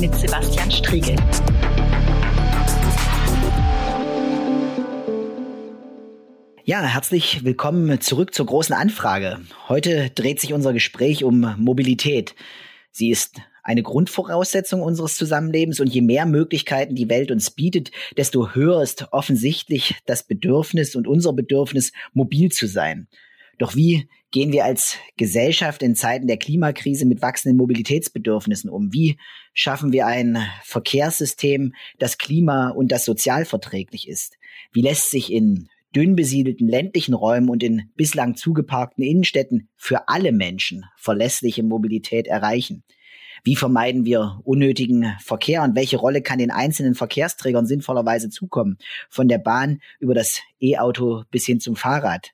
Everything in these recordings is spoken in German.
mit Sebastian Striegel. Ja, herzlich willkommen zurück zur großen Anfrage. Heute dreht sich unser Gespräch um Mobilität. Sie ist eine Grundvoraussetzung unseres Zusammenlebens und je mehr Möglichkeiten die Welt uns bietet, desto höher ist offensichtlich das Bedürfnis und unser Bedürfnis, mobil zu sein. Doch wie gehen wir als Gesellschaft in Zeiten der Klimakrise mit wachsenden Mobilitätsbedürfnissen um? Wie schaffen wir ein Verkehrssystem, das klima- und das sozialverträglich ist? Wie lässt sich in dünn besiedelten ländlichen Räumen und in bislang zugeparkten Innenstädten für alle Menschen verlässliche Mobilität erreichen? Wie vermeiden wir unnötigen Verkehr und welche Rolle kann den einzelnen Verkehrsträgern sinnvollerweise zukommen? Von der Bahn über das E-Auto bis hin zum Fahrrad.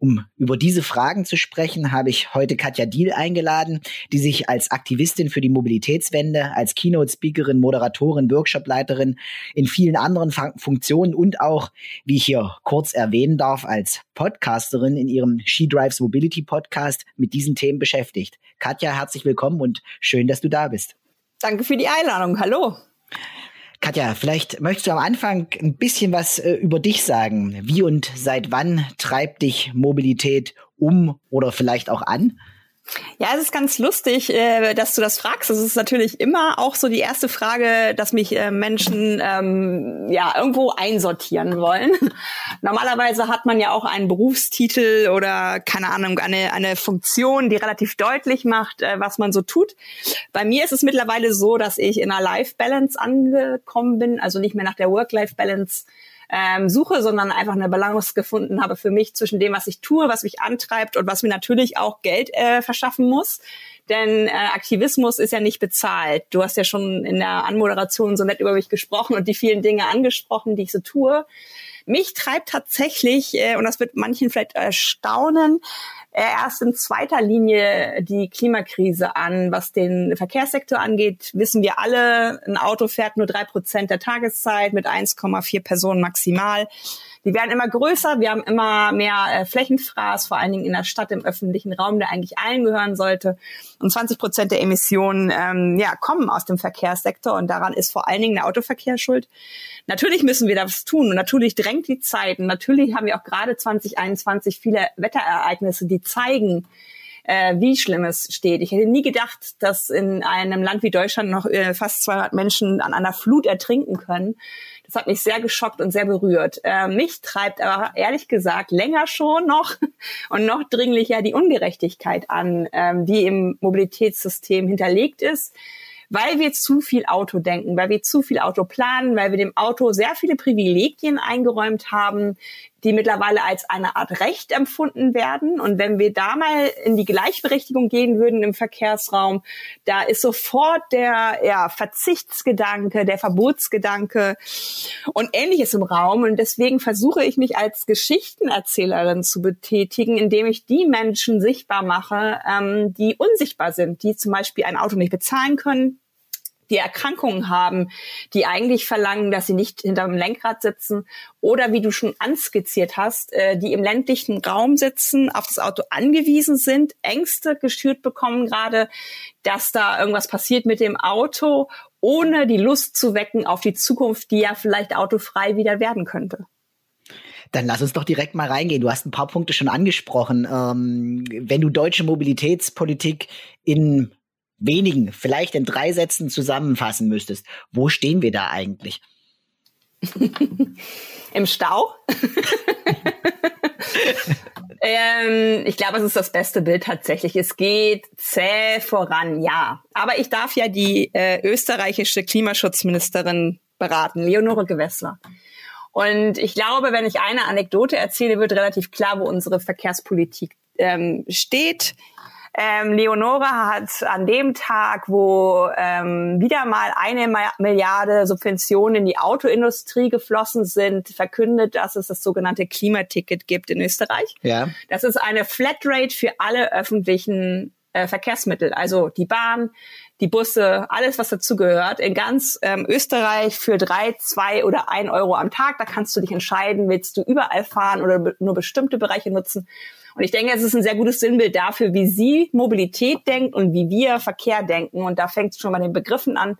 Um über diese Fragen zu sprechen, habe ich heute Katja Diel eingeladen, die sich als Aktivistin für die Mobilitätswende, als Keynote-Speakerin, Moderatorin, Workshopleiterin in vielen anderen Funktionen und auch, wie ich hier kurz erwähnen darf, als Podcasterin in ihrem She Drives Mobility Podcast mit diesen Themen beschäftigt. Katja, herzlich willkommen und schön, dass du da bist. Danke für die Einladung. Hallo. Katja, vielleicht möchtest du am Anfang ein bisschen was äh, über dich sagen. Wie und seit wann treibt dich Mobilität um oder vielleicht auch an? Ja, es ist ganz lustig, äh, dass du das fragst. Das ist natürlich immer auch so die erste Frage, dass mich äh, Menschen ähm, ja irgendwo einsortieren wollen. Normalerweise hat man ja auch einen Berufstitel oder keine Ahnung eine eine Funktion, die relativ deutlich macht, äh, was man so tut. Bei mir ist es mittlerweile so, dass ich in einer Life Balance angekommen bin, also nicht mehr nach der Work-Life Balance ähm, suche, sondern einfach eine Balance gefunden habe für mich zwischen dem, was ich tue, was mich antreibt und was mir natürlich auch Geld äh, verschaffen muss. Denn äh, Aktivismus ist ja nicht bezahlt. Du hast ja schon in der Anmoderation so nett über mich gesprochen und die vielen Dinge angesprochen, die ich so tue. Mich treibt tatsächlich, äh, und das wird manchen vielleicht erstaunen, äh, erst in zweiter Linie die Klimakrise an. Was den Verkehrssektor angeht, wissen wir alle, ein Auto fährt nur drei Prozent der Tageszeit mit 1,4 Personen maximal. Die werden immer größer, wir haben immer mehr äh, Flächenfraß, vor allen Dingen in der Stadt, im öffentlichen Raum, der eigentlich allen gehören sollte. Und 20 Prozent der Emissionen ähm, ja, kommen aus dem Verkehrssektor und daran ist vor allen Dingen der Verkehr schuld. Natürlich müssen wir das tun und natürlich drängt die Zeit und natürlich haben wir auch gerade 2021 viele Wetterereignisse, die zeigen, äh, wie schlimm es steht. Ich hätte nie gedacht, dass in einem Land wie Deutschland noch äh, fast 200 Menschen an einer Flut ertrinken können. Das hat mich sehr geschockt und sehr berührt. Äh, mich treibt aber ehrlich gesagt länger schon noch und noch dringlicher die Ungerechtigkeit an, ähm, die im Mobilitätssystem hinterlegt ist weil wir zu viel Auto denken, weil wir zu viel Auto planen, weil wir dem Auto sehr viele Privilegien eingeräumt haben, die mittlerweile als eine Art Recht empfunden werden. Und wenn wir da mal in die Gleichberechtigung gehen würden im Verkehrsraum, da ist sofort der ja, Verzichtsgedanke, der Verbotsgedanke und ähnliches im Raum. Und deswegen versuche ich mich als Geschichtenerzählerin zu betätigen, indem ich die Menschen sichtbar mache, ähm, die unsichtbar sind, die zum Beispiel ein Auto nicht bezahlen können, die Erkrankungen haben, die eigentlich verlangen, dass sie nicht hinterm Lenkrad sitzen oder wie du schon anskizziert hast, äh, die im ländlichen Raum sitzen, auf das Auto angewiesen sind, Ängste geschürt bekommen gerade, dass da irgendwas passiert mit dem Auto, ohne die Lust zu wecken auf die Zukunft, die ja vielleicht autofrei wieder werden könnte. Dann lass uns doch direkt mal reingehen. Du hast ein paar Punkte schon angesprochen. Ähm, wenn du deutsche Mobilitätspolitik in wenigen, vielleicht in drei Sätzen zusammenfassen müsstest, wo stehen wir da eigentlich? Im Stau? ähm, ich glaube, es ist das beste Bild tatsächlich. Es geht zäh voran, ja. Aber ich darf ja die äh, österreichische Klimaschutzministerin beraten, Leonore Gewessler. Und ich glaube, wenn ich eine Anekdote erzähle, wird relativ klar, wo unsere Verkehrspolitik ähm, steht. Ähm, Leonora hat an dem Tag, wo ähm, wieder mal eine Milliarde Subventionen in die Autoindustrie geflossen sind, verkündet, dass es das sogenannte Klimaticket gibt in Österreich. Ja. Das ist eine Flatrate für alle öffentlichen äh, Verkehrsmittel, also die Bahn, die Busse, alles, was dazugehört, in ganz ähm, Österreich für drei, zwei oder ein Euro am Tag. Da kannst du dich entscheiden, willst du überall fahren oder nur bestimmte Bereiche nutzen. Und ich denke, es ist ein sehr gutes Sinnbild dafür, wie sie Mobilität denkt und wie wir Verkehr denken. Und da fängt es schon bei den Begriffen an.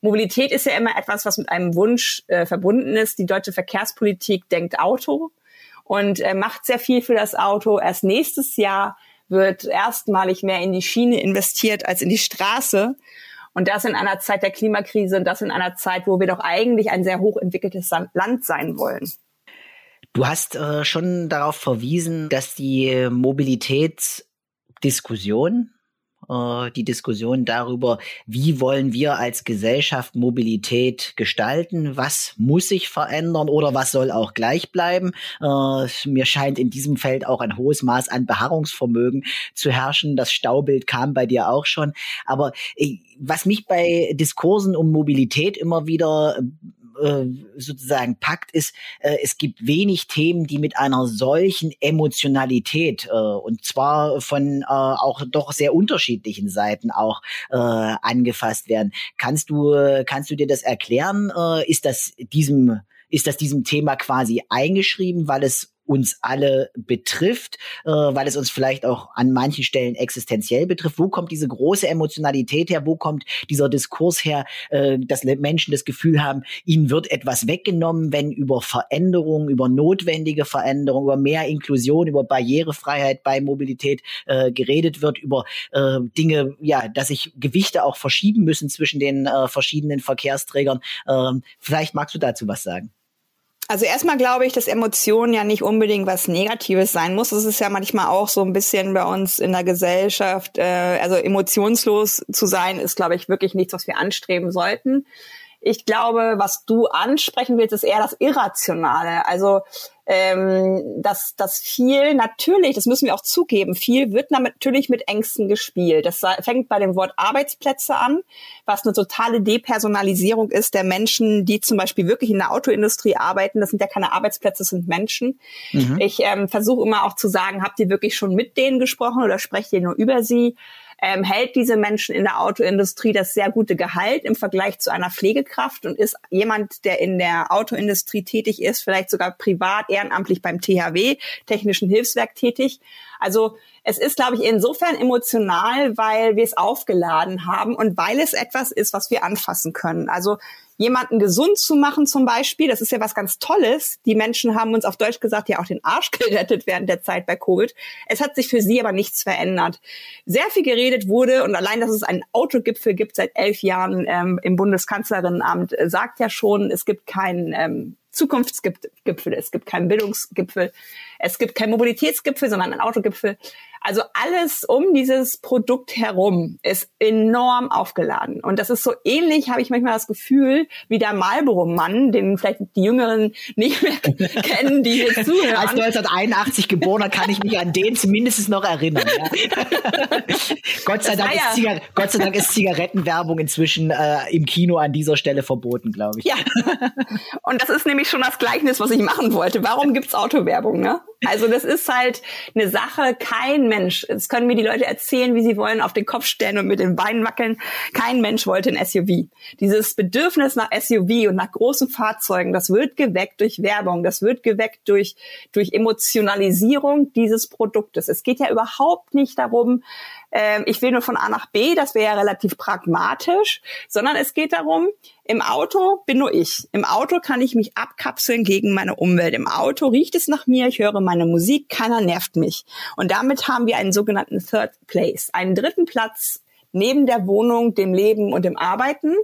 Mobilität ist ja immer etwas, was mit einem Wunsch äh, verbunden ist. Die deutsche Verkehrspolitik denkt Auto und äh, macht sehr viel für das Auto. Erst nächstes Jahr wird erstmalig mehr in die Schiene investiert als in die Straße. Und das in einer Zeit der Klimakrise und das in einer Zeit, wo wir doch eigentlich ein sehr hochentwickeltes Land sein wollen. Du hast äh, schon darauf verwiesen, dass die Mobilitätsdiskussion äh, die Diskussion darüber, wie wollen wir als Gesellschaft Mobilität gestalten, was muss sich verändern oder was soll auch gleich bleiben. Äh, mir scheint in diesem Feld auch ein hohes Maß an Beharrungsvermögen zu herrschen. Das Staubild kam bei dir auch schon. Aber äh, was mich bei Diskursen um Mobilität immer wieder äh, sozusagen packt, ist, äh, es gibt wenig Themen, die mit einer solchen Emotionalität äh, und zwar von äh, auch doch sehr unterschiedlichen Seiten auch äh, angefasst werden. Kannst du, kannst du dir das erklären? Äh, ist das diesem ist das diesem Thema quasi eingeschrieben, weil es uns alle betrifft, äh, weil es uns vielleicht auch an manchen Stellen existenziell betrifft. Wo kommt diese große Emotionalität her? Wo kommt dieser Diskurs her, äh, dass Menschen das Gefühl haben, ihnen wird etwas weggenommen, wenn über Veränderungen, über notwendige Veränderungen, über mehr Inklusion, über Barrierefreiheit bei Mobilität äh, geredet wird, über äh, Dinge, ja, dass sich Gewichte auch verschieben müssen zwischen den äh, verschiedenen Verkehrsträgern. Ähm, vielleicht magst du dazu was sagen. Also erstmal glaube ich, dass Emotionen ja nicht unbedingt was Negatives sein muss. Das ist ja manchmal auch so ein bisschen bei uns in der Gesellschaft. Äh, also emotionslos zu sein, ist, glaube ich, wirklich nichts, was wir anstreben sollten. Ich glaube, was du ansprechen willst, ist eher das Irrationale. Also ähm, dass das viel natürlich, das müssen wir auch zugeben, viel wird natürlich mit Ängsten gespielt. Das fängt bei dem Wort Arbeitsplätze an, was eine totale Depersonalisierung ist der Menschen, die zum Beispiel wirklich in der Autoindustrie arbeiten. Das sind ja keine Arbeitsplätze, das sind Menschen. Mhm. Ich ähm, versuche immer auch zu sagen, habt ihr wirklich schon mit denen gesprochen oder sprecht ihr nur über sie? Ähm, hält diese Menschen in der Autoindustrie das sehr gute Gehalt im Vergleich zu einer Pflegekraft und ist jemand, der in der Autoindustrie tätig ist, vielleicht sogar privat ehrenamtlich beim THW, Technischen Hilfswerk tätig. Also es ist, glaube ich, insofern emotional, weil wir es aufgeladen haben und weil es etwas ist, was wir anfassen können. Also jemanden gesund zu machen zum Beispiel, das ist ja was ganz Tolles. Die Menschen haben uns auf Deutsch gesagt ja auch den Arsch gerettet während der Zeit bei Covid. Es hat sich für sie aber nichts verändert. Sehr viel geredet wurde und allein, dass es einen Autogipfel gibt seit elf Jahren ähm, im Bundeskanzlerinnenamt, äh, sagt ja schon, es gibt keinen ähm, Zukunftsgipfel, es gibt keinen Bildungsgipfel, es gibt keinen Mobilitätsgipfel, sondern einen Autogipfel. Also alles um dieses Produkt herum ist enorm aufgeladen. Und das ist so ähnlich, habe ich manchmal das Gefühl, wie der Marlboro-Mann, den vielleicht die Jüngeren nicht mehr kennen, die hier zuhören. Als 1981 geborener kann ich mich an den zumindest noch erinnern. Ja. Gott, sei Dank ist Gott sei Dank ist Zigarettenwerbung inzwischen äh, im Kino an dieser Stelle verboten, glaube ich. Ja. Und das ist nämlich schon das Gleichnis, was ich machen wollte. Warum gibt's Autowerbung, ne? Also das ist halt eine Sache, kein Mensch, es können mir die Leute erzählen, wie sie wollen, auf den Kopf stellen und mit den Beinen wackeln. Kein Mensch wollte ein SUV. Dieses Bedürfnis nach SUV und nach großen Fahrzeugen, das wird geweckt durch Werbung, das wird geweckt durch, durch Emotionalisierung dieses Produktes. Es geht ja überhaupt nicht darum, ähm, ich will nur von A nach B, das wäre ja relativ pragmatisch, sondern es geht darum, im Auto bin nur ich. Im Auto kann ich mich abkapseln gegen meine Umwelt. Im Auto riecht es nach mir, ich höre meine Musik, keiner nervt mich. Und damit haben wir einen sogenannten Third Place, einen dritten Platz neben der Wohnung, dem Leben und dem Arbeiten.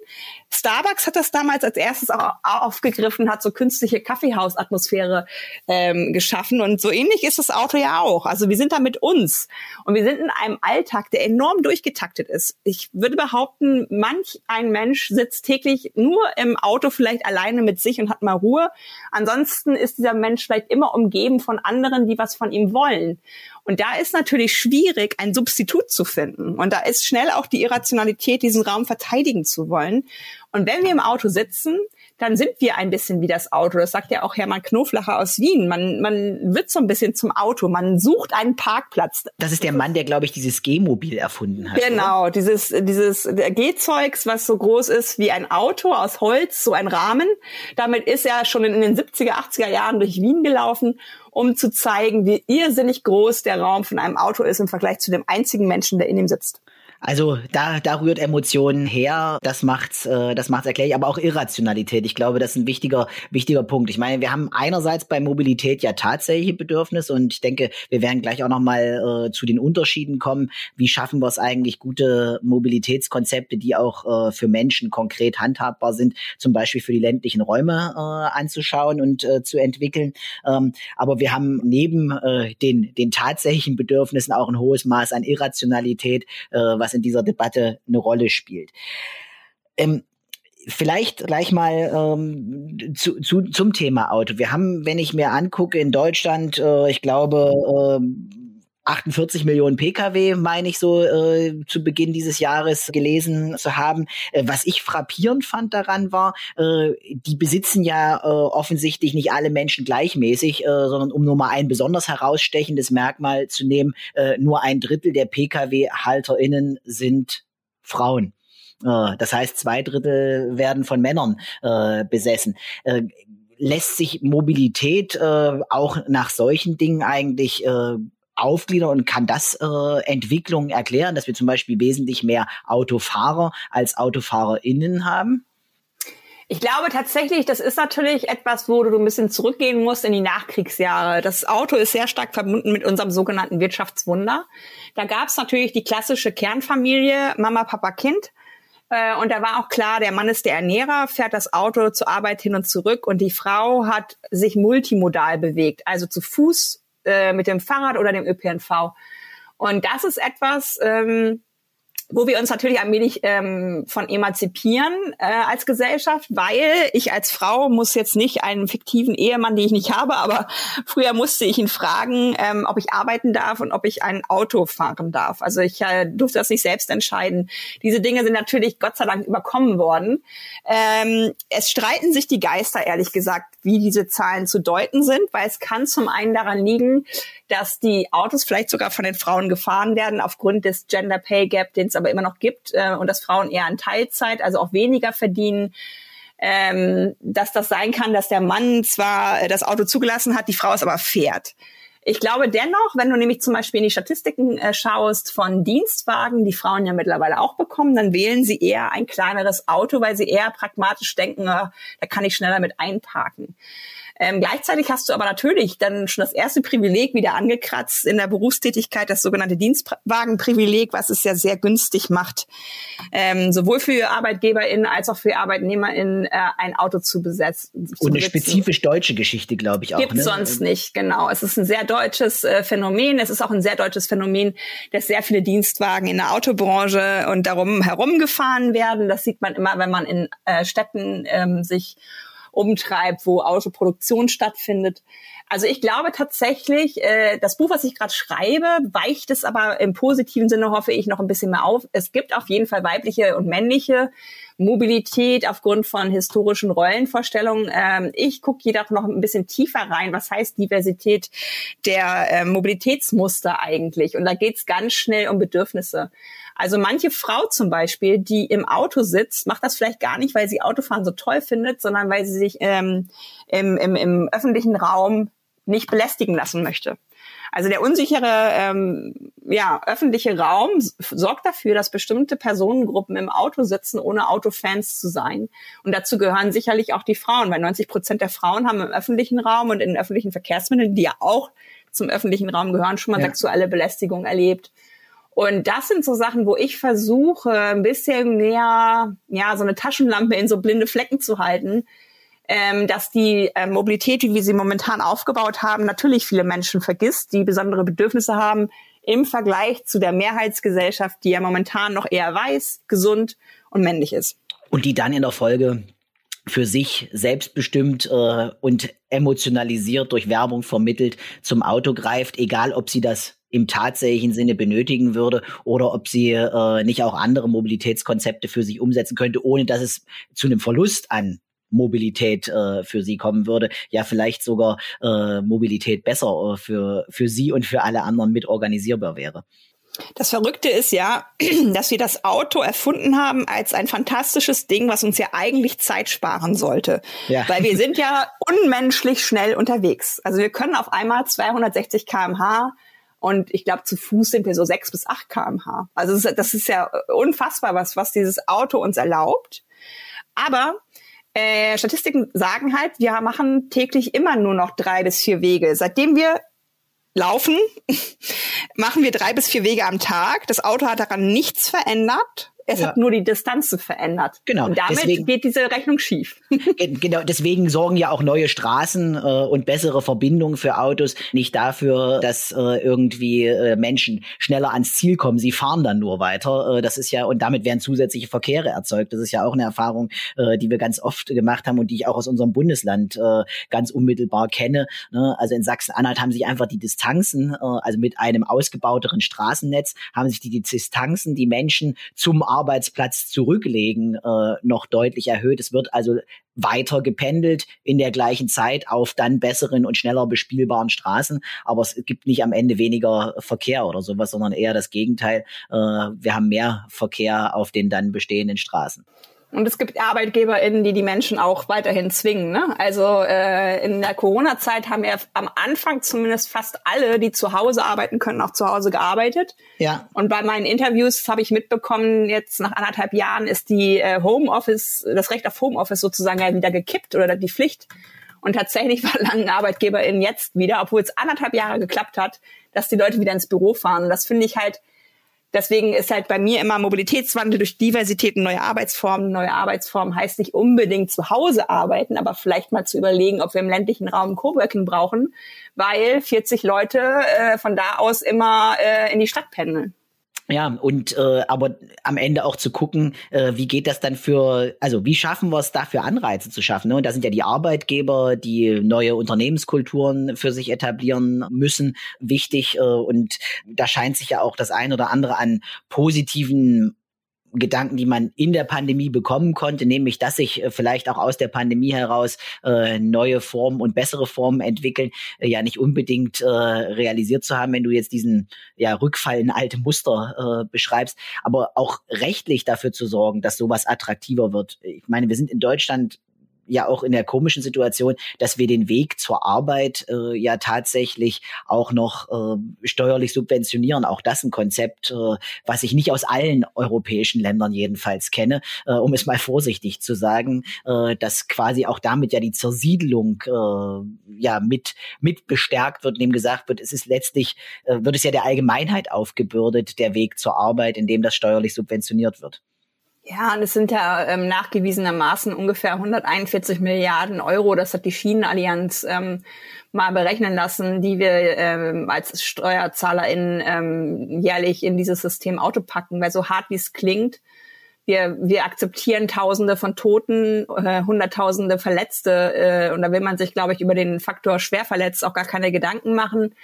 Starbucks hat das damals als erstes auch aufgegriffen, hat so künstliche Kaffeehausatmosphäre ähm, geschaffen und so ähnlich ist das Auto ja auch. Also wir sind da mit uns und wir sind in einem Alltag, der enorm durchgetaktet ist. Ich würde behaupten, manch ein Mensch sitzt täglich nur im Auto vielleicht alleine mit sich und hat mal Ruhe. Ansonsten ist dieser Mensch vielleicht immer umgeben von anderen, die was von ihm wollen. Und da ist natürlich schwierig, ein Substitut zu finden. Und da ist schnell auch die Irrationalität, diesen Raum verteidigen zu wollen. Und wenn wir im Auto sitzen, dann sind wir ein bisschen wie das Auto. Das sagt ja auch Hermann Knoflacher aus Wien. Man, man wird so ein bisschen zum Auto. Man sucht einen Parkplatz. Das ist der Mann, der, glaube ich, dieses G-Mobil erfunden hat. Genau, oder? dieses, dieses G-Zeugs, was so groß ist wie ein Auto aus Holz, so ein Rahmen. Damit ist er schon in den 70er, 80er Jahren durch Wien gelaufen um zu zeigen, wie irrsinnig groß der Raum von einem Auto ist im Vergleich zu dem einzigen Menschen, der in ihm sitzt. Also da, da rührt Emotionen her. Das macht's, äh, das macht's erklärlich, aber auch Irrationalität. Ich glaube, das ist ein wichtiger, wichtiger Punkt. Ich meine, wir haben einerseits bei Mobilität ja tatsächliche Bedürfnisse und ich denke, wir werden gleich auch noch mal äh, zu den Unterschieden kommen. Wie schaffen wir es eigentlich, gute Mobilitätskonzepte, die auch äh, für Menschen konkret handhabbar sind, zum Beispiel für die ländlichen Räume äh, anzuschauen und äh, zu entwickeln. Ähm, aber wir haben neben äh, den, den tatsächlichen Bedürfnissen auch ein hohes Maß an Irrationalität, äh, was was in dieser Debatte eine Rolle spielt. Ähm, vielleicht gleich mal ähm, zu, zu, zum Thema Auto. Wir haben, wenn ich mir angucke, in Deutschland, äh, ich glaube, äh, 48 Millionen Pkw, meine ich so äh, zu Beginn dieses Jahres gelesen zu haben. Äh, was ich frappierend fand daran war, äh, die besitzen ja äh, offensichtlich nicht alle Menschen gleichmäßig, äh, sondern um nur mal ein besonders herausstechendes Merkmal zu nehmen, nur ein Drittel der Pkw-HalterInnen sind Frauen. Das heißt, zwei Drittel werden von Männern besessen. Lässt sich Mobilität äh, auch nach solchen Dingen eigentlich äh, aufgliedern und kann das äh, Entwicklungen erklären, dass wir zum Beispiel wesentlich mehr Autofahrer als AutofahrerInnen haben? Ich glaube tatsächlich, das ist natürlich etwas, wo du ein bisschen zurückgehen musst in die Nachkriegsjahre. Das Auto ist sehr stark verbunden mit unserem sogenannten Wirtschaftswunder. Da gab es natürlich die klassische Kernfamilie, Mama, Papa, Kind. Äh, und da war auch klar, der Mann ist der Ernährer, fährt das Auto zur Arbeit hin und zurück und die Frau hat sich multimodal bewegt, also zu Fuß äh, mit dem Fahrrad oder dem ÖPNV. Und das ist etwas, ähm, wo wir uns natürlich ein wenig ähm, von emanzipieren äh, als Gesellschaft, weil ich als Frau muss jetzt nicht einen fiktiven Ehemann, den ich nicht habe, aber früher musste ich ihn fragen, ähm, ob ich arbeiten darf und ob ich ein Auto fahren darf. Also ich äh, durfte das nicht selbst entscheiden. Diese Dinge sind natürlich Gott sei Dank überkommen worden. Ähm, es streiten sich die Geister, ehrlich gesagt, wie diese Zahlen zu deuten sind, weil es kann zum einen daran liegen, dass die Autos vielleicht sogar von den Frauen gefahren werden aufgrund des Gender Pay Gap, den es aber immer noch gibt äh, und dass Frauen eher in Teilzeit, also auch weniger verdienen. Ähm, dass das sein kann, dass der Mann zwar äh, das Auto zugelassen hat, die Frau es aber fährt. Ich glaube dennoch, wenn du nämlich zum Beispiel in die Statistiken äh, schaust von Dienstwagen, die Frauen ja mittlerweile auch bekommen, dann wählen sie eher ein kleineres Auto, weil sie eher pragmatisch denken, äh, da kann ich schneller mit einparken. Ähm, gleichzeitig hast du aber natürlich dann schon das erste Privileg wieder angekratzt in der Berufstätigkeit, das sogenannte Dienstwagenprivileg, was es ja sehr günstig macht, ähm, sowohl für ArbeitgeberInnen als auch für ArbeitnehmerInnen äh, ein Auto zu besetzen. Und eine spezifisch deutsche Geschichte, glaube ich auch. Gibt ne? sonst nicht, genau. Es ist ein sehr deutsches äh, Phänomen. Es ist auch ein sehr deutsches Phänomen, dass sehr viele Dienstwagen in der Autobranche und darum herumgefahren werden. Das sieht man immer, wenn man in äh, Städten ähm, sich umtreibt, wo Autoproduktion stattfindet. Also ich glaube tatsächlich, äh, das Buch, was ich gerade schreibe, weicht es aber im positiven Sinne, hoffe ich, noch ein bisschen mehr auf. Es gibt auf jeden Fall weibliche und männliche Mobilität aufgrund von historischen Rollenvorstellungen. Ähm, ich gucke jedoch noch ein bisschen tiefer rein. Was heißt Diversität der äh, Mobilitätsmuster eigentlich? Und da geht es ganz schnell um Bedürfnisse. Also manche Frau zum Beispiel, die im Auto sitzt, macht das vielleicht gar nicht, weil sie Autofahren so toll findet, sondern weil sie sich ähm, im, im, im öffentlichen Raum nicht belästigen lassen möchte. Also der unsichere ähm, ja, öffentliche Raum sorgt dafür, dass bestimmte Personengruppen im Auto sitzen, ohne Autofans zu sein. Und dazu gehören sicherlich auch die Frauen, weil 90 Prozent der Frauen haben im öffentlichen Raum und in öffentlichen Verkehrsmitteln, die ja auch zum öffentlichen Raum gehören, schon mal ja. sexuelle Belästigung erlebt. Und das sind so Sachen, wo ich versuche, ein bisschen mehr, ja, so eine Taschenlampe in so blinde Flecken zu halten, ähm, dass die äh, Mobilität, wie wir sie momentan aufgebaut haben, natürlich viele Menschen vergisst, die besondere Bedürfnisse haben im Vergleich zu der Mehrheitsgesellschaft, die ja momentan noch eher weiß, gesund und männlich ist. Und die dann in der Folge für sich selbstbestimmt äh, und emotionalisiert durch Werbung vermittelt zum Auto greift, egal ob sie das im tatsächlichen Sinne benötigen würde oder ob sie äh, nicht auch andere Mobilitätskonzepte für sich umsetzen könnte, ohne dass es zu einem Verlust an Mobilität äh, für sie kommen würde. Ja, vielleicht sogar äh, Mobilität besser äh, für, für sie und für alle anderen mit organisierbar wäre. Das Verrückte ist ja, dass wir das Auto erfunden haben als ein fantastisches Ding, was uns ja eigentlich Zeit sparen sollte. Ja. Weil wir sind ja unmenschlich schnell unterwegs. Also wir können auf einmal 260 kmh und ich glaube, zu Fuß sind wir so 6 bis 8 kmh. Also das ist, ja unfassbar, was, was dieses Auto uns erlaubt. Aber äh, Statistiken sagen halt, wir machen täglich immer nur noch drei bis vier Wege. Seitdem wir laufen, machen wir drei bis vier Wege am Tag. Das Auto hat daran nichts verändert. Es ja. hat nur die Distanzen verändert. Genau. Und damit deswegen, geht diese Rechnung schief. genau, deswegen sorgen ja auch neue Straßen äh, und bessere Verbindungen für Autos nicht dafür, dass äh, irgendwie äh, Menschen schneller ans Ziel kommen. Sie fahren dann nur weiter. Äh, das ist ja, und damit werden zusätzliche Verkehre erzeugt. Das ist ja auch eine Erfahrung, äh, die wir ganz oft gemacht haben und die ich auch aus unserem Bundesland äh, ganz unmittelbar kenne. Ne? Also in Sachsen-Anhalt haben sich einfach die Distanzen, äh, also mit einem ausgebauteren Straßennetz, haben sich die, die Distanzen, die Menschen zum Arbeitsplatz zurücklegen, äh, noch deutlich erhöht. Es wird also weiter gependelt in der gleichen Zeit auf dann besseren und schneller bespielbaren Straßen. Aber es gibt nicht am Ende weniger Verkehr oder sowas, sondern eher das Gegenteil. Äh, wir haben mehr Verkehr auf den dann bestehenden Straßen. Und es gibt ArbeitgeberInnen, die die Menschen auch weiterhin zwingen. Ne? Also äh, in der Corona-Zeit haben ja am Anfang zumindest fast alle, die zu Hause arbeiten können, auch zu Hause gearbeitet. Ja. Und bei meinen Interviews habe ich mitbekommen, jetzt nach anderthalb Jahren ist die äh, Homeoffice, das Recht auf Homeoffice sozusagen ja wieder gekippt oder die Pflicht. Und tatsächlich verlangen ArbeitgeberInnen jetzt wieder, obwohl es anderthalb Jahre geklappt hat, dass die Leute wieder ins Büro fahren. Und das finde ich halt Deswegen ist halt bei mir immer Mobilitätswandel durch Diversität und neue Arbeitsformen. Neue Arbeitsformen heißt nicht unbedingt zu Hause arbeiten, aber vielleicht mal zu überlegen, ob wir im ländlichen Raum Coworking brauchen, weil 40 Leute äh, von da aus immer äh, in die Stadt pendeln. Ja, und äh, aber am Ende auch zu gucken, äh, wie geht das dann für, also wie schaffen wir es da für Anreize zu schaffen? Ne? Und da sind ja die Arbeitgeber, die neue Unternehmenskulturen für sich etablieren müssen, wichtig. Äh, und da scheint sich ja auch das ein oder andere an positiven Gedanken, die man in der Pandemie bekommen konnte, nämlich dass sich äh, vielleicht auch aus der Pandemie heraus äh, neue Formen und bessere Formen entwickeln, äh, ja nicht unbedingt äh, realisiert zu haben, wenn du jetzt diesen ja, Rückfall in alte Muster äh, beschreibst, aber auch rechtlich dafür zu sorgen, dass sowas attraktiver wird. Ich meine, wir sind in Deutschland ja auch in der komischen Situation, dass wir den Weg zur Arbeit äh, ja tatsächlich auch noch äh, steuerlich subventionieren. Auch das ein Konzept, äh, was ich nicht aus allen europäischen Ländern jedenfalls kenne, äh, um es mal vorsichtig zu sagen, äh, dass quasi auch damit ja die Zersiedelung äh, ja mit mit bestärkt wird, indem gesagt wird, es ist letztlich äh, wird es ja der Allgemeinheit aufgebürdet, der Weg zur Arbeit, indem das steuerlich subventioniert wird. Ja, und es sind ja ähm, nachgewiesenermaßen ungefähr 141 Milliarden Euro. Das hat die Schienenallianz ähm, mal berechnen lassen, die wir ähm, als SteuerzahlerInnen ähm, jährlich in dieses System Auto packen. Weil so hart wie es klingt, wir, wir akzeptieren Tausende von Toten, äh, Hunderttausende Verletzte. Äh, und da will man sich, glaube ich, über den Faktor schwer verletzt auch gar keine Gedanken machen.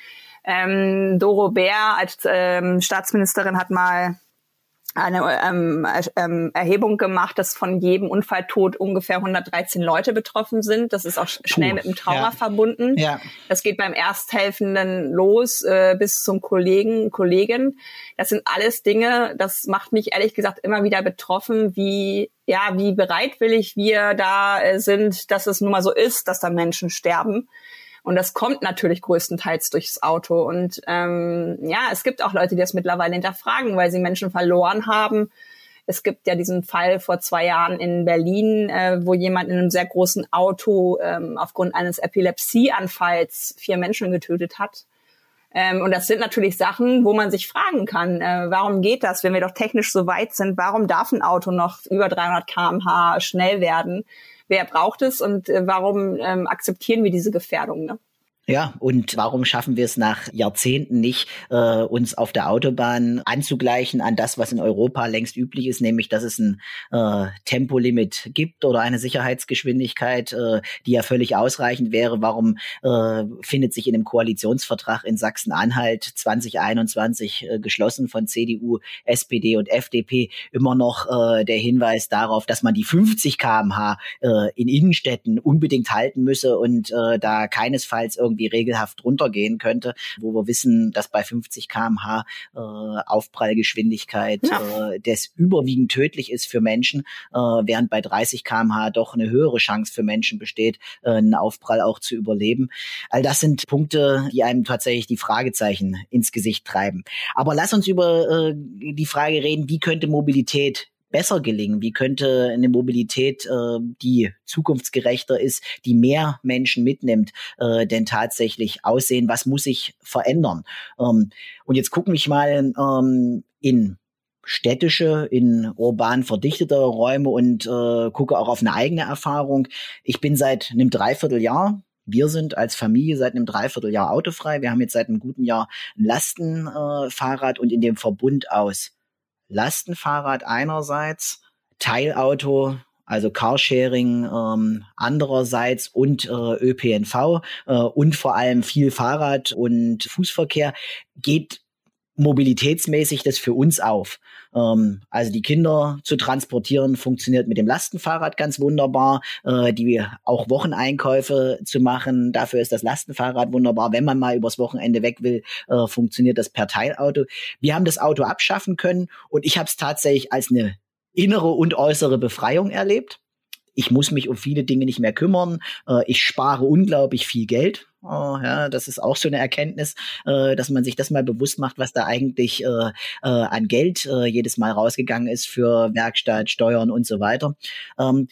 Ähm, Doro Bär als ähm, Staatsministerin hat mal eine ähm, ähm, Erhebung gemacht, dass von jedem Unfalltod ungefähr 113 Leute betroffen sind. Das ist auch schnell Puh, mit dem Trauma ja. verbunden. Ja. Das geht beim Ersthelfenden los äh, bis zum Kollegen, Kollegin. Das sind alles Dinge, das macht mich ehrlich gesagt immer wieder betroffen, wie ja, wie bereitwillig wir da äh, sind, dass es nun mal so ist, dass da Menschen sterben. Und das kommt natürlich größtenteils durchs Auto. Und ähm, ja, es gibt auch Leute, die das mittlerweile hinterfragen, weil sie Menschen verloren haben. Es gibt ja diesen Fall vor zwei Jahren in Berlin, äh, wo jemand in einem sehr großen Auto ähm, aufgrund eines Epilepsieanfalls vier Menschen getötet hat. Ähm, und das sind natürlich Sachen, wo man sich fragen kann, äh, warum geht das, wenn wir doch technisch so weit sind? Warum darf ein Auto noch über 300 kmh schnell werden? Wer braucht es und äh, warum ähm, akzeptieren wir diese Gefährdung? Ne? Ja, und warum schaffen wir es nach Jahrzehnten nicht, äh, uns auf der Autobahn anzugleichen an das, was in Europa längst üblich ist, nämlich dass es ein äh, Tempolimit gibt oder eine Sicherheitsgeschwindigkeit, äh, die ja völlig ausreichend wäre. Warum äh, findet sich in dem Koalitionsvertrag in Sachsen-Anhalt 2021 äh, geschlossen von CDU, SPD und FDP immer noch äh, der Hinweis darauf, dass man die 50 kmh äh, in Innenstädten unbedingt halten müsse und äh, da keinesfalls irgendwie irgendwie regelhaft runtergehen könnte, wo wir wissen, dass bei 50 kmh äh, Aufprallgeschwindigkeit ja. äh, das überwiegend tödlich ist für Menschen, äh, während bei 30 kmh doch eine höhere Chance für Menschen besteht, äh, einen Aufprall auch zu überleben. All das sind Punkte, die einem tatsächlich die Fragezeichen ins Gesicht treiben. Aber lass uns über äh, die Frage reden, wie könnte Mobilität besser gelingen? Wie könnte eine Mobilität, äh, die zukunftsgerechter ist, die mehr Menschen mitnimmt, äh, denn tatsächlich aussehen? Was muss sich verändern? Ähm, und jetzt gucken wir mal ähm, in städtische, in urban verdichtete Räume und äh, gucke auch auf eine eigene Erfahrung. Ich bin seit einem Dreivierteljahr wir sind als Familie seit einem Dreivierteljahr autofrei. Wir haben jetzt seit einem guten Jahr ein Lastenfahrrad äh, und in dem Verbund aus Lastenfahrrad einerseits, Teilauto, also Carsharing ähm, andererseits und äh, ÖPNV äh, und vor allem viel Fahrrad und Fußverkehr geht mobilitätsmäßig das für uns auf. Ähm, also die Kinder zu transportieren funktioniert mit dem Lastenfahrrad ganz wunderbar. Äh, die auch Wocheneinkäufe zu machen, dafür ist das Lastenfahrrad wunderbar. Wenn man mal übers Wochenende weg will, äh, funktioniert das per Teilauto. Wir haben das Auto abschaffen können und ich habe es tatsächlich als eine innere und äußere Befreiung erlebt ich muss mich um viele Dinge nicht mehr kümmern. Äh, ich spare unglaublich viel Geld. Oh, ja, das ist auch so eine Erkenntnis, äh, dass man sich das mal bewusst macht, was da eigentlich äh, äh, an Geld äh, jedes Mal rausgegangen ist für Werkstatt, Steuern und so weiter. Ähm,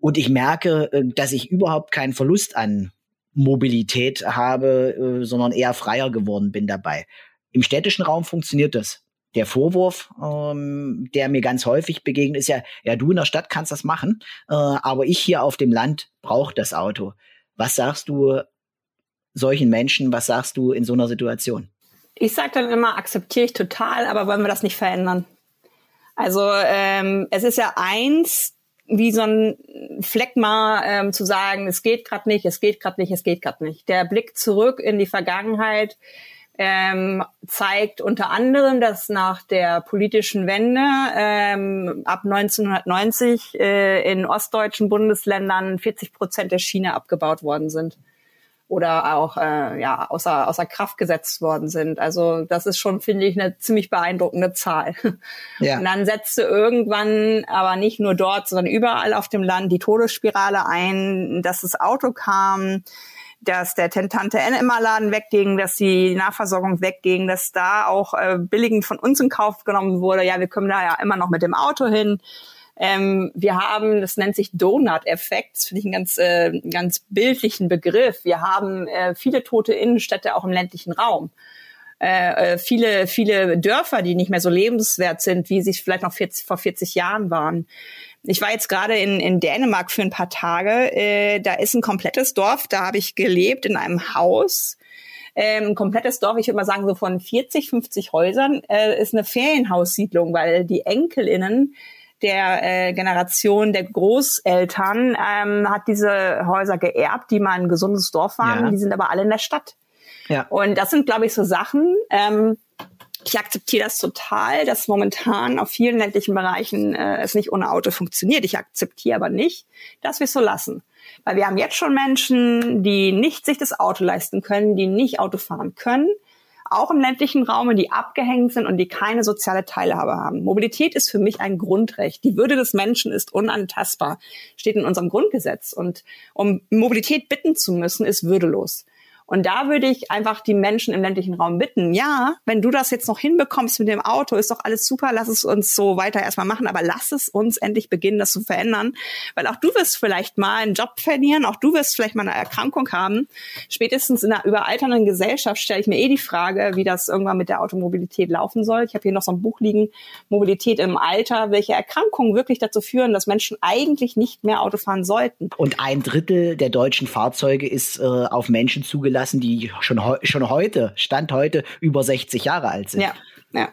und ich merke, äh, dass ich überhaupt keinen Verlust an Mobilität habe, äh, sondern eher freier geworden bin dabei. Im städtischen Raum funktioniert das der Vorwurf, ähm, der mir ganz häufig begegnet, ist ja, ja, du in der Stadt kannst das machen, aber ich hier auf dem Land brauche das Auto. Was sagst du solchen Menschen, was sagst du in so einer Situation? Ich sage dann immer, akzeptiere ich total, aber wollen wir das nicht verändern? Also ähm, es ist ja eins, wie so ein Fleck mal ähm, zu sagen, es geht gerade nicht, es geht gerade nicht, es geht gerade nicht. Der Blick zurück in die Vergangenheit, ähm, zeigt unter anderem, dass nach der politischen Wende ähm, ab 1990 äh, in ostdeutschen Bundesländern 40 Prozent der Schiene abgebaut worden sind oder auch äh, ja außer außer Kraft gesetzt worden sind. Also das ist schon finde ich eine ziemlich beeindruckende Zahl. Ja. Und dann setzte irgendwann aber nicht nur dort, sondern überall auf dem Land die Todesspirale ein, dass das Auto kam, dass der Tante Emma-Laden wegging, dass die Nahversorgung wegging, dass da auch äh, billigend von uns in Kauf genommen wurde. Ja, wir kommen da ja immer noch mit dem Auto hin. Ähm, wir haben, das nennt sich Donut-Effekt, das finde ich einen ganz, äh, ganz bildlichen Begriff. Wir haben äh, viele tote Innenstädte auch im ländlichen Raum. Äh, äh viele, viele Dörfer, die nicht mehr so lebenswert sind, wie sie vielleicht noch 40, vor 40 Jahren waren. Ich war jetzt gerade in, in Dänemark für ein paar Tage. Äh, da ist ein komplettes Dorf, da habe ich gelebt in einem Haus. Ähm, ein komplettes Dorf, ich würde mal sagen, so von 40, 50 Häusern, äh, ist eine Ferienhaussiedlung, weil die EnkelInnen der äh, Generation der Großeltern ähm, hat diese Häuser geerbt, die mal ein gesundes Dorf waren. Ja. Die sind aber alle in der Stadt. Ja. Und das sind, glaube ich, so Sachen, ähm, ich akzeptiere das total, dass momentan auf vielen ländlichen Bereichen äh, es nicht ohne Auto funktioniert. Ich akzeptiere aber nicht, dass wir es so lassen. Weil wir haben jetzt schon Menschen, die nicht sich das Auto leisten können, die nicht Auto fahren können, auch im ländlichen Raum, die abgehängt sind und die keine soziale Teilhabe haben. Mobilität ist für mich ein Grundrecht. Die Würde des Menschen ist unantastbar, steht in unserem Grundgesetz. Und um Mobilität bitten zu müssen, ist würdelos. Und da würde ich einfach die Menschen im ländlichen Raum bitten, ja, wenn du das jetzt noch hinbekommst mit dem Auto, ist doch alles super, lass es uns so weiter erstmal machen, aber lass es uns endlich beginnen, das zu verändern, weil auch du wirst vielleicht mal einen Job verlieren, auch du wirst vielleicht mal eine Erkrankung haben. Spätestens in einer überalternden Gesellschaft stelle ich mir eh die Frage, wie das irgendwann mit der Automobilität laufen soll. Ich habe hier noch so ein Buch liegen, Mobilität im Alter, welche Erkrankungen wirklich dazu führen, dass Menschen eigentlich nicht mehr Auto fahren sollten. Und ein Drittel der deutschen Fahrzeuge ist äh, auf Menschen zugelassen, zulassen, die schon, schon heute, Stand heute, über 60 Jahre alt sind. Ja, ja.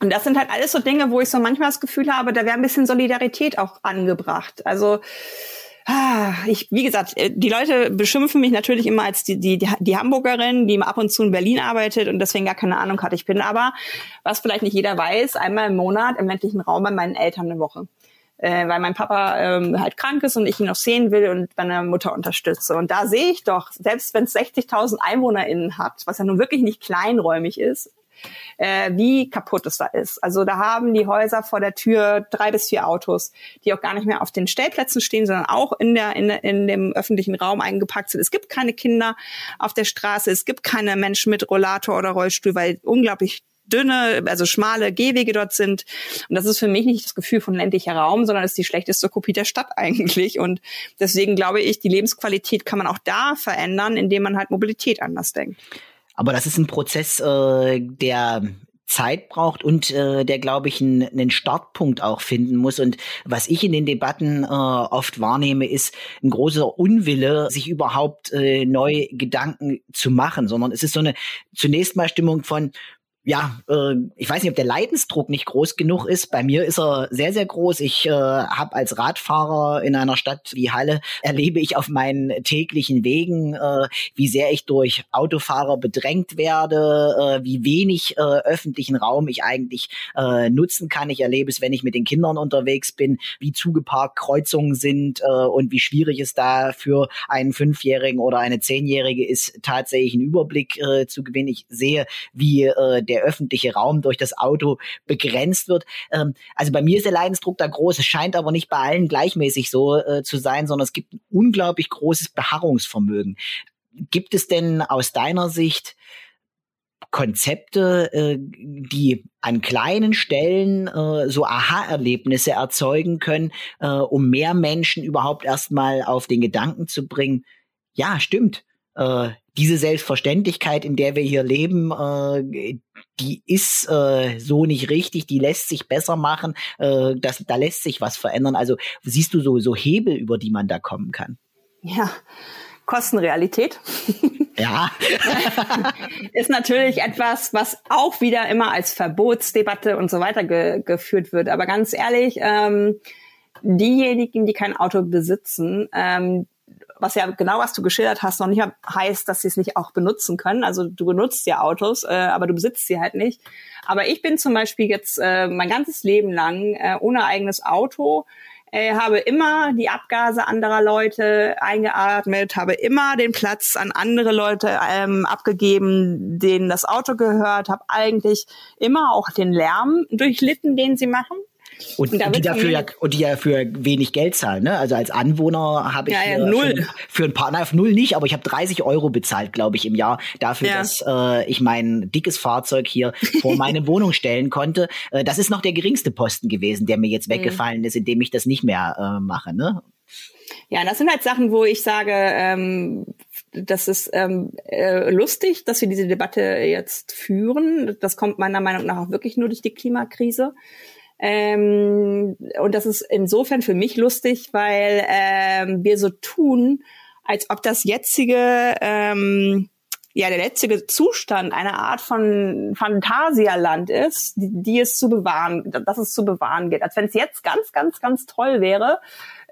Und das sind halt alles so Dinge, wo ich so manchmal das Gefühl habe, da wäre ein bisschen Solidarität auch angebracht. Also Ah, ich, wie gesagt, äh, die Leute beschimpfen mich natürlich immer als die, die, die Hamburgerin, die ab und zu in Berlin arbeitet und deswegen gar keine Ahnung hat. Ich bin aber, was vielleicht nicht jeder weiß, einmal im Monat im ländlichen Raum bei meinen Eltern eine Woche. Äh, weil mein Papa ähm, halt krank ist und ich ihn noch sehen will und meine Mutter unterstütze. Und da sehe ich doch, selbst wenn es 60.000 EinwohnerInnen hat, was ja nun wirklich nicht kleinräumig ist, äh, wie kaputt es da ist. Also da haben die Häuser vor der Tür drei bis vier Autos, die auch gar nicht mehr auf den Stellplätzen stehen, sondern auch in der in, in dem öffentlichen Raum eingepackt sind. Es gibt keine Kinder auf der Straße, es gibt keine Menschen mit Rollator oder Rollstuhl, weil unglaublich dünne, also schmale Gehwege dort sind. Und das ist für mich nicht das Gefühl von ländlicher Raum, sondern ist die schlechteste Kopie der Stadt eigentlich. Und deswegen glaube ich, die Lebensqualität kann man auch da verändern, indem man halt Mobilität anders denkt. Aber das ist ein Prozess, äh, der Zeit braucht und äh, der, glaube ich, einen Startpunkt auch finden muss. Und was ich in den Debatten äh, oft wahrnehme, ist ein großer Unwille, sich überhaupt äh, neue Gedanken zu machen, sondern es ist so eine zunächst mal Stimmung von, ja, äh, ich weiß nicht, ob der Leidensdruck nicht groß genug ist. Bei mir ist er sehr, sehr groß. Ich äh, habe als Radfahrer in einer Stadt wie Halle erlebe ich auf meinen täglichen Wegen, äh, wie sehr ich durch Autofahrer bedrängt werde, äh, wie wenig äh, öffentlichen Raum ich eigentlich äh, nutzen kann. Ich erlebe es, wenn ich mit den Kindern unterwegs bin, wie zugeparkt Kreuzungen sind äh, und wie schwierig es da für einen Fünfjährigen oder eine Zehnjährige ist, tatsächlich einen Überblick äh, zu gewinnen. Ich sehe, wie äh, der der öffentliche Raum durch das Auto begrenzt wird. Ähm, also bei mir ist der Leidensdruck da groß. Es scheint aber nicht bei allen gleichmäßig so äh, zu sein, sondern es gibt ein unglaublich großes Beharrungsvermögen. Gibt es denn aus deiner Sicht Konzepte, äh, die an kleinen Stellen äh, so Aha-Erlebnisse erzeugen können, äh, um mehr Menschen überhaupt erstmal auf den Gedanken zu bringen, ja, stimmt, äh, diese Selbstverständlichkeit, in der wir hier leben, äh, die ist äh, so nicht richtig, die lässt sich besser machen, äh, das, da lässt sich was verändern. Also siehst du so, so Hebel, über die man da kommen kann? Ja, Kostenrealität. Ja. ist natürlich etwas, was auch wieder immer als Verbotsdebatte und so weiter ge geführt wird. Aber ganz ehrlich, ähm, diejenigen, die kein Auto besitzen, ähm, was ja genau, was du geschildert hast, noch nicht heißt, dass sie es nicht auch benutzen können. Also du benutzt ja Autos, äh, aber du besitzt sie halt nicht. Aber ich bin zum Beispiel jetzt äh, mein ganzes Leben lang äh, ohne eigenes Auto, äh, habe immer die Abgase anderer Leute eingeatmet, habe immer den Platz an andere Leute ähm, abgegeben, denen das Auto gehört, habe eigentlich immer auch den Lärm durchlitten, den sie machen. Und, und die dafür ja, und die ja für wenig Geld zahlen, ne? Also als Anwohner habe ich ja, ja, null. Für, für, ein paar, nein, null nicht, aber ich habe 30 Euro bezahlt, glaube ich, im Jahr dafür, ja. dass äh, ich mein dickes Fahrzeug hier vor meine Wohnung stellen konnte. Äh, das ist noch der geringste Posten gewesen, der mir jetzt mhm. weggefallen mhm. ist, indem ich das nicht mehr äh, mache, ne? Ja, das sind halt Sachen, wo ich sage, ähm, das ist ähm, äh, lustig, dass wir diese Debatte jetzt führen. Das kommt meiner Meinung nach auch wirklich nur durch die Klimakrise. Ähm, und das ist insofern für mich lustig, weil ähm, wir so tun, als ob das jetzige, ähm, ja, der jetzige Zustand eine Art von Phantasialand ist, die, die es zu bewahren, dass es zu bewahren geht. Als wenn es jetzt ganz, ganz, ganz toll wäre,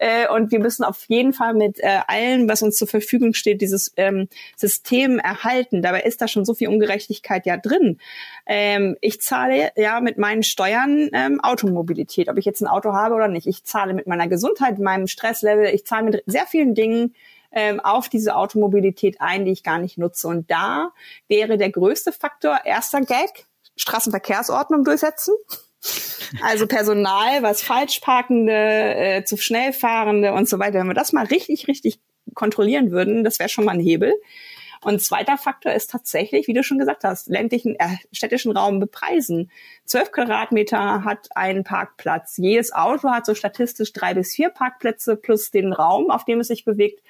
äh, und wir müssen auf jeden Fall mit äh, allem, was uns zur Verfügung steht, dieses ähm, System erhalten. Dabei ist da schon so viel Ungerechtigkeit ja drin. Ähm, ich zahle ja mit meinen Steuern ähm, Automobilität, ob ich jetzt ein Auto habe oder nicht. Ich zahle mit meiner Gesundheit, meinem Stresslevel, ich zahle mit sehr vielen Dingen ähm, auf diese Automobilität ein, die ich gar nicht nutze. Und da wäre der größte Faktor, erster Gag, Straßenverkehrsordnung durchsetzen. Also Personal, was Falschparkende, äh, zu schnell fahrende und so weiter. Wenn wir das mal richtig, richtig kontrollieren würden, das wäre schon mal ein Hebel. Und zweiter Faktor ist tatsächlich, wie du schon gesagt hast, ländlichen, äh, städtischen Raum bepreisen. Zwölf Quadratmeter hat ein Parkplatz. Jedes Auto hat so statistisch drei bis vier Parkplätze plus den Raum, auf dem es sich bewegt.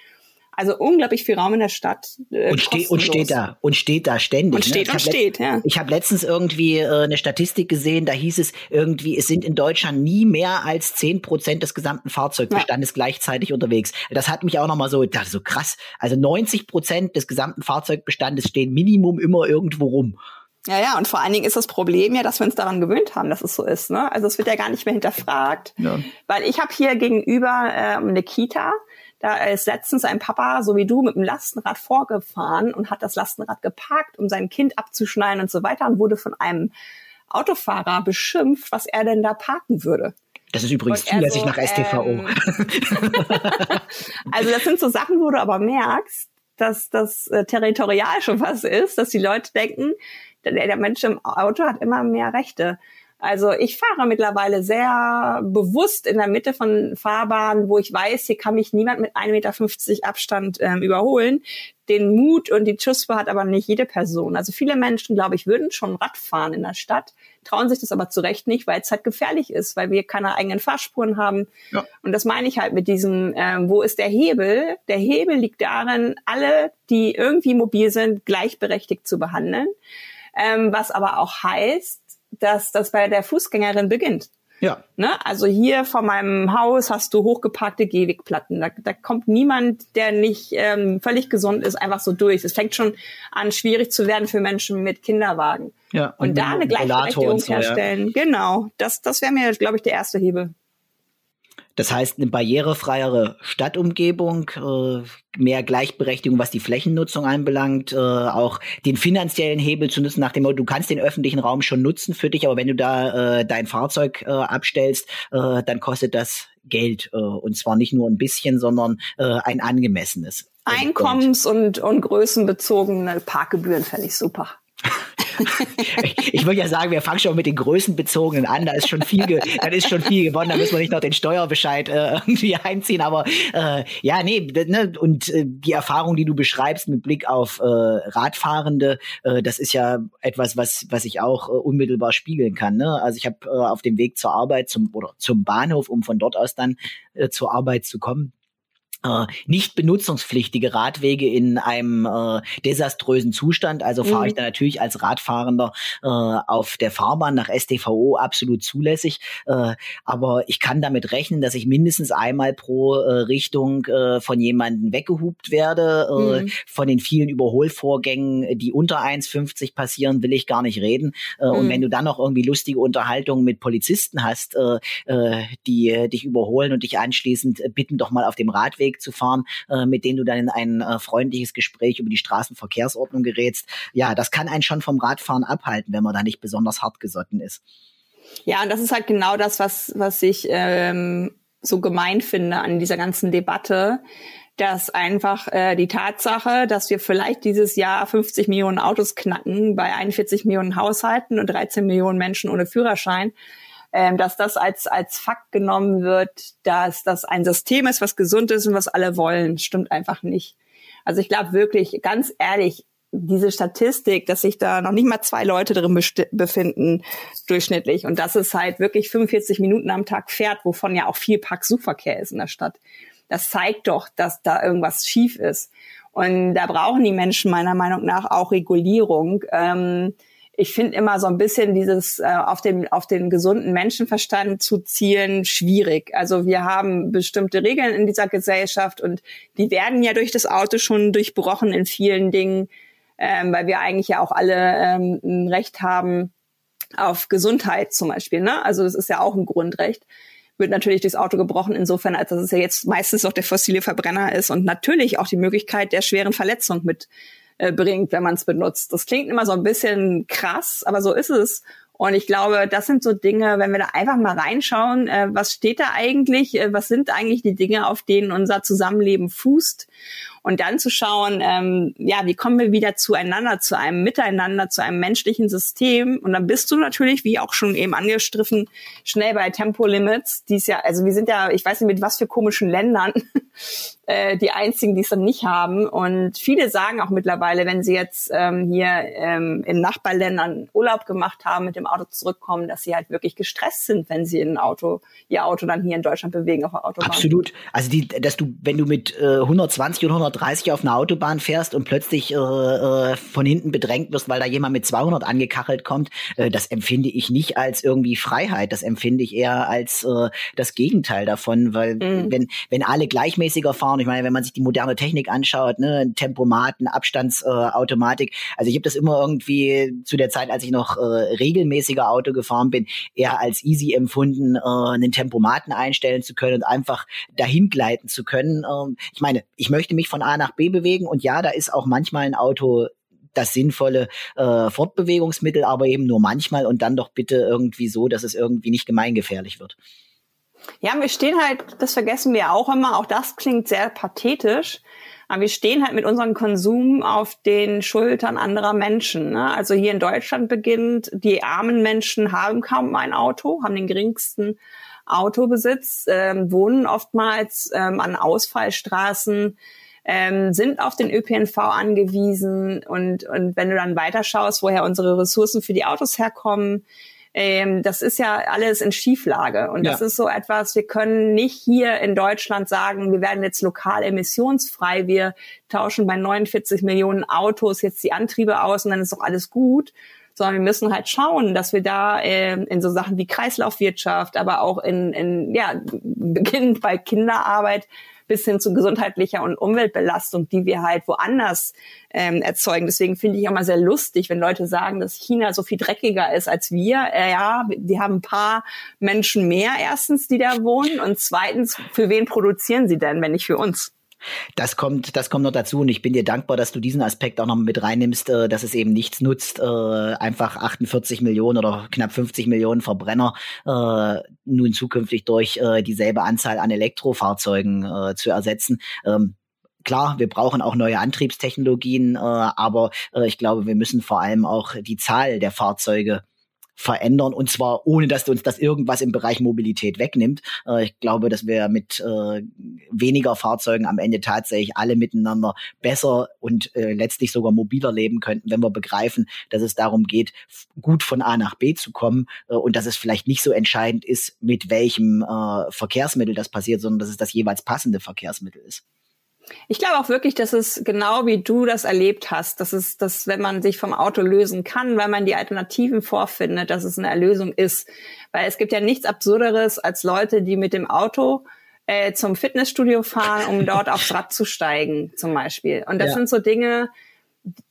Also unglaublich viel Raum in der Stadt. Äh, und, ste und steht da und steht da ständig. Und steht ne? und steht, ja. Ich habe letztens irgendwie äh, eine Statistik gesehen, da hieß es irgendwie, es sind in Deutschland nie mehr als zehn Prozent des gesamten Fahrzeugbestandes ja. gleichzeitig unterwegs. Das hat mich auch nochmal so, das so krass. Also 90 Prozent des gesamten Fahrzeugbestandes stehen Minimum immer irgendwo rum. Ja, ja, und vor allen Dingen ist das Problem ja, dass wir uns daran gewöhnt haben, dass es so ist. Ne? Also es wird ja gar nicht mehr hinterfragt. Ja. Weil ich habe hier gegenüber ähm, eine Kita, da ist letztens ein Papa, so wie du, mit dem Lastenrad vorgefahren und hat das Lastenrad geparkt, um sein Kind abzuschneiden und so weiter und wurde von einem Autofahrer beschimpft, was er denn da parken würde. Das ist übrigens zulässig so, nach STVO. Ähm, also das sind so Sachen, wo du aber merkst, dass das äh, territorial schon was ist, dass die Leute denken, der, der Mensch im Auto hat immer mehr Rechte. Also ich fahre mittlerweile sehr bewusst in der Mitte von Fahrbahnen, wo ich weiß, hier kann mich niemand mit 1,50 Meter Abstand ähm, überholen. Den Mut und die Schussbe hat aber nicht jede Person. Also viele Menschen, glaube ich, würden schon Rad fahren in der Stadt, trauen sich das aber zu Recht nicht, weil es halt gefährlich ist, weil wir keine eigenen Fahrspuren haben. Ja. Und das meine ich halt mit diesem, ähm, wo ist der Hebel? Der Hebel liegt darin, alle, die irgendwie mobil sind, gleichberechtigt zu behandeln. Ähm, was aber auch heißt, dass das bei der Fußgängerin beginnt. Ja. Ne? Also hier vor meinem Haus hast du hochgeparkte Gehwegplatten. Da, da kommt niemand, der nicht ähm, völlig gesund ist, einfach so durch. Es fängt schon an, schwierig zu werden für Menschen mit Kinderwagen. Ja, und, und da eine Gleichberechtigung so, herstellen. Ja. Genau. Das, das wäre mir, glaube ich, der erste Hebel. Das heißt, eine barrierefreiere Stadtumgebung, äh, mehr Gleichberechtigung, was die Flächennutzung anbelangt, äh, auch den finanziellen Hebel zu nutzen, nach dem Motto, du kannst den öffentlichen Raum schon nutzen für dich, aber wenn du da äh, dein Fahrzeug abstellst, dann kostet das Geld. Und zwar nicht nur ein bisschen, sondern ein angemessenes. Einkommens- und, und größenbezogene Parkgebühren fände ich super. ich würde ja sagen, wir fangen schon mit den Größenbezogenen an. Da ist schon viel, da ist schon viel gewonnen. Da müssen wir nicht noch den Steuerbescheid äh, irgendwie einziehen. Aber äh, ja, nee, ne, und äh, die Erfahrung, die du beschreibst mit Blick auf äh, Radfahrende, äh, das ist ja etwas, was was ich auch äh, unmittelbar spiegeln kann. Ne? Also ich habe äh, auf dem Weg zur Arbeit zum oder zum Bahnhof, um von dort aus dann äh, zur Arbeit zu kommen äh, nicht benutzungspflichtige Radwege in einem äh, desaströsen Zustand. Also fahre ich mhm. da natürlich als Radfahrender äh, auf der Fahrbahn nach STVO absolut zulässig. Äh, aber ich kann damit rechnen, dass ich mindestens einmal pro äh, Richtung äh, von jemandem weggehupt werde. Äh, mhm. Von den vielen Überholvorgängen, die unter 1,50 passieren, will ich gar nicht reden. Äh, mhm. Und wenn du dann noch irgendwie lustige Unterhaltungen mit Polizisten hast, äh, äh, die dich überholen und dich anschließend bitten, doch mal auf dem Radweg Radweg zu fahren, äh, mit denen du dann in ein äh, freundliches Gespräch über die Straßenverkehrsordnung gerätst. Ja, das kann einen schon vom Radfahren abhalten, wenn man da nicht besonders hart gesotten ist. Ja, und das ist halt genau das, was, was ich ähm, so gemein finde an dieser ganzen Debatte dass einfach äh, die Tatsache, dass wir vielleicht dieses Jahr 50 Millionen Autos knacken bei 41 Millionen Haushalten und 13 Millionen Menschen ohne Führerschein, ähm, dass das als, als Fakt genommen wird, dass das ein System ist, was gesund ist und was alle wollen, stimmt einfach nicht. Also ich glaube wirklich, ganz ehrlich, diese Statistik, dass sich da noch nicht mal zwei Leute drin befinden, durchschnittlich. Und dass es halt wirklich 45 Minuten am Tag fährt, wovon ja auch viel Parksuchverkehr ist in der Stadt. Das zeigt doch, dass da irgendwas schief ist. Und da brauchen die Menschen meiner Meinung nach auch Regulierung. Ähm, ich finde immer so ein bisschen dieses äh, auf den auf den gesunden Menschenverstand zu zielen schwierig. Also wir haben bestimmte Regeln in dieser Gesellschaft und die werden ja durch das Auto schon durchbrochen in vielen Dingen, ähm, weil wir eigentlich ja auch alle ähm, ein Recht haben auf Gesundheit zum Beispiel. Ne? Also das ist ja auch ein Grundrecht wird natürlich durchs Auto gebrochen, insofern, als dass es ja jetzt meistens auch der fossile Verbrenner ist und natürlich auch die Möglichkeit der schweren Verletzung mit äh, bringt, wenn man es benutzt. Das klingt immer so ein bisschen krass, aber so ist es. Und ich glaube, das sind so Dinge, wenn wir da einfach mal reinschauen, äh, was steht da eigentlich, äh, was sind eigentlich die Dinge, auf denen unser Zusammenleben fußt und dann zu schauen, ähm, ja, wie kommen wir wieder zueinander, zu einem Miteinander, zu einem menschlichen System. Und dann bist du natürlich, wie auch schon eben angestriffen, schnell bei Tempolimits. Die ist ja, also wir sind ja, ich weiß nicht mit was für komischen Ländern, äh, die einzigen, die es dann nicht haben. Und viele sagen auch mittlerweile, wenn sie jetzt ähm, hier ähm, in Nachbarländern Urlaub gemacht haben, mit dem Auto zurückkommen, dass sie halt wirklich gestresst sind, wenn sie ein Auto, ihr Auto dann hier in Deutschland bewegen auf der Autobahn. Absolut. Also die, dass du, wenn du mit äh, 120 und 130 130 auf einer Autobahn fährst und plötzlich äh, äh, von hinten bedrängt wirst, weil da jemand mit 200 angekachelt kommt, äh, das empfinde ich nicht als irgendwie Freiheit. Das empfinde ich eher als äh, das Gegenteil davon, weil mhm. wenn, wenn alle gleichmäßiger fahren, ich meine, wenn man sich die moderne Technik anschaut, ne, Tempomaten, Abstandsautomatik, äh, also ich habe das immer irgendwie zu der Zeit, als ich noch äh, regelmäßiger Auto gefahren bin, eher als easy empfunden, äh, einen Tempomaten einstellen zu können und einfach dahin gleiten zu können. Ähm, ich meine, ich möchte mich von A nach B bewegen und ja, da ist auch manchmal ein Auto das sinnvolle äh, Fortbewegungsmittel, aber eben nur manchmal und dann doch bitte irgendwie so, dass es irgendwie nicht gemeingefährlich wird. Ja, wir stehen halt, das vergessen wir auch immer, auch das klingt sehr pathetisch, aber wir stehen halt mit unserem Konsum auf den Schultern anderer Menschen. Ne? Also hier in Deutschland beginnt, die armen Menschen haben kaum ein Auto, haben den geringsten Autobesitz, ähm, wohnen oftmals ähm, an Ausfallstraßen, ähm, sind auf den ÖPNV angewiesen und, und wenn du dann weiterschaust, woher unsere Ressourcen für die Autos herkommen, ähm, das ist ja alles in Schieflage. Und ja. das ist so etwas, wir können nicht hier in Deutschland sagen, wir werden jetzt lokal emissionsfrei, wir tauschen bei 49 Millionen Autos jetzt die Antriebe aus und dann ist doch alles gut, sondern wir müssen halt schauen, dass wir da äh, in so Sachen wie Kreislaufwirtschaft, aber auch in, in ja, beginnend bei Kinderarbeit bis hin zu gesundheitlicher und Umweltbelastung, die wir halt woanders ähm, erzeugen. Deswegen finde ich auch mal sehr lustig, wenn Leute sagen, dass China so viel dreckiger ist als wir. Äh, ja, die haben ein paar Menschen mehr erstens, die da wohnen und zweitens, für wen produzieren sie denn, wenn nicht für uns? Das kommt, das kommt noch dazu und ich bin dir dankbar, dass du diesen Aspekt auch noch mit reinnimmst, äh, dass es eben nichts nutzt, äh, einfach 48 Millionen oder knapp 50 Millionen Verbrenner äh, nun zukünftig durch äh, dieselbe Anzahl an Elektrofahrzeugen äh, zu ersetzen. Ähm, Klar, wir brauchen auch neue Antriebstechnologien, äh, aber ich glaube, wir müssen vor allem auch die Zahl der Fahrzeuge verändern und zwar ohne, dass uns das irgendwas im Bereich Mobilität wegnimmt. Äh, ich glaube, dass wir mit äh, weniger Fahrzeugen am Ende tatsächlich alle miteinander besser und äh, letztlich sogar mobiler leben könnten, wenn wir begreifen, dass es darum geht, gut von A nach B zu kommen äh, und dass es vielleicht nicht so entscheidend ist, mit welchem äh, Verkehrsmittel das passiert, sondern dass es das jeweils passende Verkehrsmittel ist. Ich glaube auch wirklich, dass es genau wie du das erlebt hast, dass es, dass wenn man sich vom Auto lösen kann, weil man die Alternativen vorfindet, dass es eine Erlösung ist. Weil es gibt ja nichts Absurderes als Leute, die mit dem Auto äh, zum Fitnessstudio fahren, um dort aufs Rad zu steigen, zum Beispiel. Und das ja. sind so Dinge,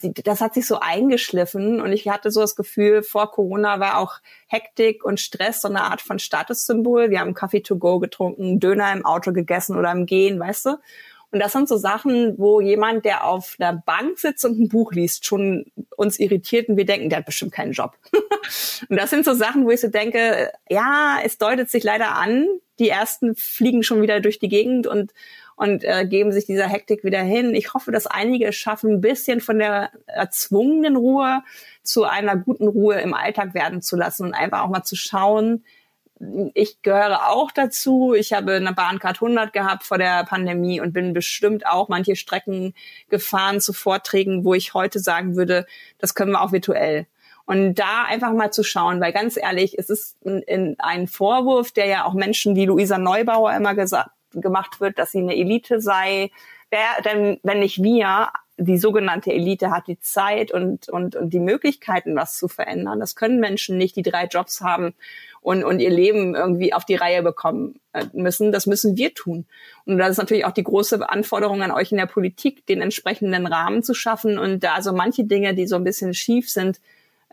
die, das hat sich so eingeschliffen und ich hatte so das Gefühl, vor Corona war auch Hektik und Stress so eine Art von Statussymbol. Wir haben Kaffee to go getrunken, Döner im Auto gegessen oder im Gehen, weißt du? Und das sind so Sachen, wo jemand, der auf einer Bank sitzt und ein Buch liest, schon uns irritiert und wir denken, der hat bestimmt keinen Job. und das sind so Sachen, wo ich so denke, ja, es deutet sich leider an, die ersten fliegen schon wieder durch die Gegend und und äh, geben sich dieser Hektik wieder hin. Ich hoffe, dass einige es schaffen, ein bisschen von der erzwungenen Ruhe zu einer guten Ruhe im Alltag werden zu lassen und einfach auch mal zu schauen, ich gehöre auch dazu. Ich habe eine Bahncard 100 gehabt vor der Pandemie und bin bestimmt auch manche Strecken gefahren zu Vorträgen, wo ich heute sagen würde, das können wir auch virtuell. Und da einfach mal zu schauen, weil ganz ehrlich, es ist ein, ein Vorwurf, der ja auch Menschen wie Luisa Neubauer immer gesagt, gemacht wird, dass sie eine Elite sei. Wer denn, wenn nicht wir, die sogenannte Elite hat die Zeit und, und, und die Möglichkeiten, was zu verändern. Das können Menschen nicht, die drei Jobs haben und, und ihr Leben irgendwie auf die Reihe bekommen äh, müssen. Das müssen wir tun. Und das ist natürlich auch die große Anforderung an euch in der Politik, den entsprechenden Rahmen zu schaffen und da so manche Dinge, die so ein bisschen schief sind,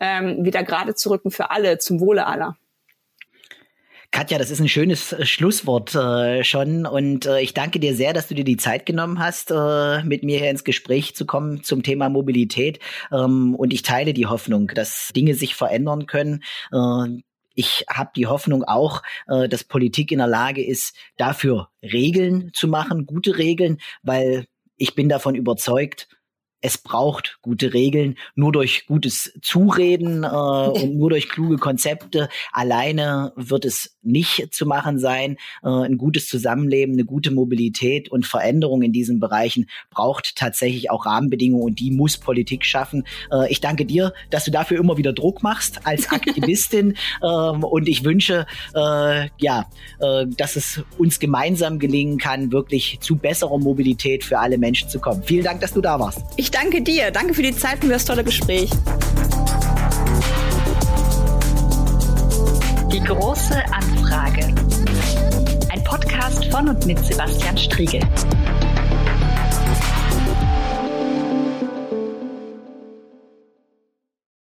ähm, wieder gerade zu rücken für alle, zum Wohle aller. Katja, das ist ein schönes äh, Schlusswort äh, schon und äh, ich danke dir sehr, dass du dir die Zeit genommen hast, äh, mit mir hier ins Gespräch zu kommen zum Thema Mobilität ähm, und ich teile die Hoffnung, dass Dinge sich verändern können. Ich habe die Hoffnung auch, äh, dass Politik in der Lage ist, dafür Regeln zu machen, gute Regeln, weil ich bin davon überzeugt, es braucht gute Regeln. Nur durch gutes Zureden äh, und nur durch kluge Konzepte alleine wird es nicht zu machen sein. Äh, ein gutes Zusammenleben, eine gute Mobilität und Veränderung in diesen Bereichen braucht tatsächlich auch Rahmenbedingungen und die muss Politik schaffen. Äh, ich danke dir, dass du dafür immer wieder Druck machst als Aktivistin ähm, und ich wünsche, äh, ja, äh, dass es uns gemeinsam gelingen kann, wirklich zu besserer Mobilität für alle Menschen zu kommen. Vielen Dank, dass du da warst. Ich danke dir. Danke für die Zeit und für das tolle Gespräch. Die große Anfrage. Ein Podcast von und mit Sebastian Striegel.